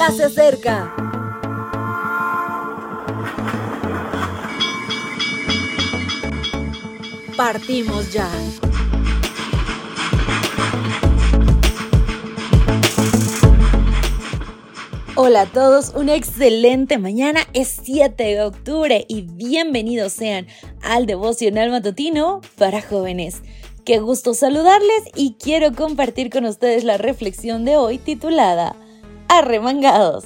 ya se acerca. Partimos ya. Hola a todos, una excelente mañana, es 7 de octubre y bienvenidos sean al devocional matutino para jóvenes. Qué gusto saludarles y quiero compartir con ustedes la reflexión de hoy titulada Arremangados.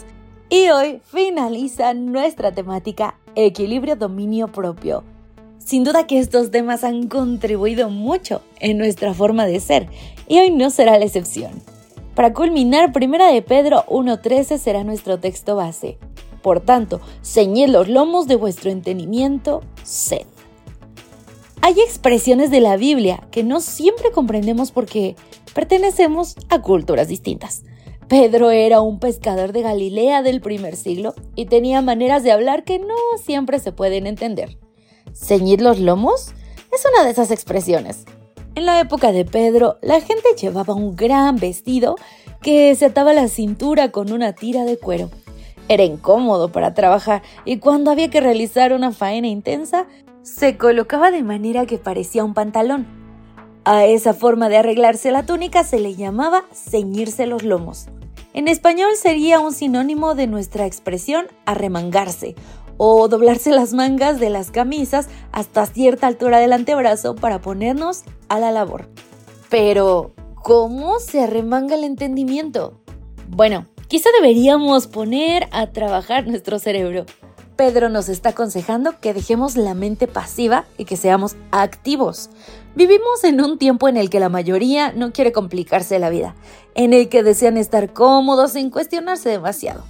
Y hoy finaliza nuestra temática Equilibrio Dominio Propio. Sin duda que estos temas han contribuido mucho en nuestra forma de ser y hoy no será la excepción. Para culminar, Primera de Pedro 1.13 será nuestro texto base. Por tanto, ceñid los lomos de vuestro entendimiento, sed. Hay expresiones de la Biblia que no siempre comprendemos porque pertenecemos a culturas distintas. Pedro era un pescador de Galilea del primer siglo y tenía maneras de hablar que no siempre se pueden entender. ¿Ceñid los lomos? Es una de esas expresiones. En la época de Pedro, la gente llevaba un gran vestido que se ataba la cintura con una tira de cuero. Era incómodo para trabajar y cuando había que realizar una faena intensa, se colocaba de manera que parecía un pantalón. A esa forma de arreglarse la túnica se le llamaba ceñirse los lomos. En español sería un sinónimo de nuestra expresión arremangarse o doblarse las mangas de las camisas hasta cierta altura del antebrazo para ponernos a la labor. Pero, ¿cómo se arremanga el entendimiento? Bueno, quizá deberíamos poner a trabajar nuestro cerebro. Pedro nos está aconsejando que dejemos la mente pasiva y que seamos activos. Vivimos en un tiempo en el que la mayoría no quiere complicarse la vida, en el que desean estar cómodos sin cuestionarse demasiado.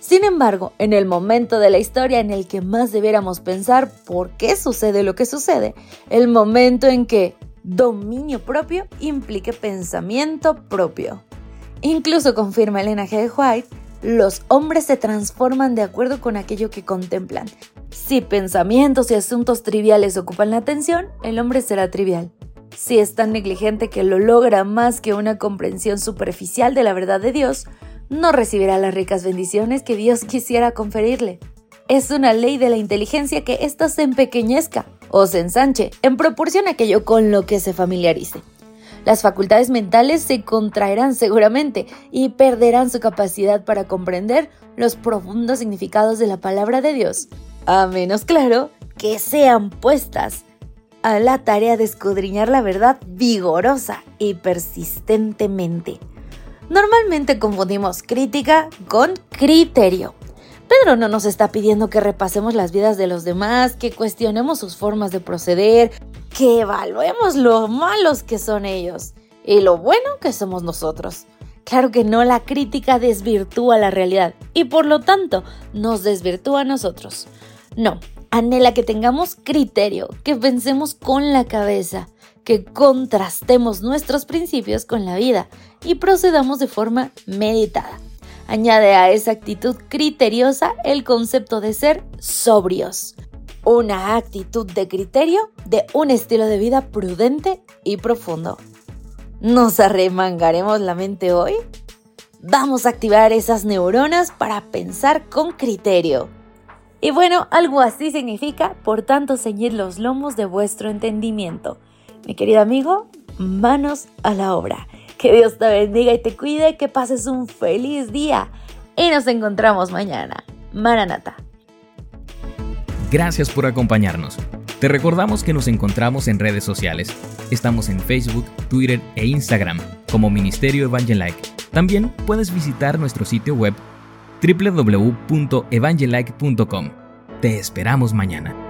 Sin embargo, en el momento de la historia en el que más debiéramos pensar por qué sucede lo que sucede, el momento en que dominio propio implique pensamiento propio. Incluso confirma Elena G. White, los hombres se transforman de acuerdo con aquello que contemplan. Si pensamientos y asuntos triviales ocupan la atención, el hombre será trivial. Si es tan negligente que lo logra más que una comprensión superficial de la verdad de Dios, no recibirá las ricas bendiciones que Dios quisiera conferirle. Es una ley de la inteligencia que ésta se empequeñezca o se ensanche en proporción a aquello con lo que se familiarice. Las facultades mentales se contraerán seguramente y perderán su capacidad para comprender los profundos significados de la palabra de Dios, a menos claro que sean puestas a la tarea de escudriñar la verdad vigorosa y persistentemente. Normalmente confundimos crítica con criterio. Pedro no nos está pidiendo que repasemos las vidas de los demás, que cuestionemos sus formas de proceder, que evaluemos lo malos que son ellos y lo bueno que somos nosotros. Claro que no, la crítica desvirtúa la realidad y por lo tanto nos desvirtúa a nosotros. No, anhela que tengamos criterio, que pensemos con la cabeza, que contrastemos nuestros principios con la vida y procedamos de forma meditada. Añade a esa actitud criteriosa el concepto de ser sobrios, una actitud de criterio de un estilo de vida prudente y profundo. ¿Nos arremangaremos la mente hoy? Vamos a activar esas neuronas para pensar con criterio. Y bueno, algo así significa, por tanto, ceñir los lomos de vuestro entendimiento. Mi querido amigo, manos a la obra. Que Dios te bendiga y te cuide, que pases un feliz día y nos encontramos mañana. Maranata. Gracias por acompañarnos. Te recordamos que nos encontramos en redes sociales. Estamos en Facebook, Twitter e Instagram como Ministerio Evangelike. También puedes visitar nuestro sitio web www.evangelike.com. Te esperamos mañana.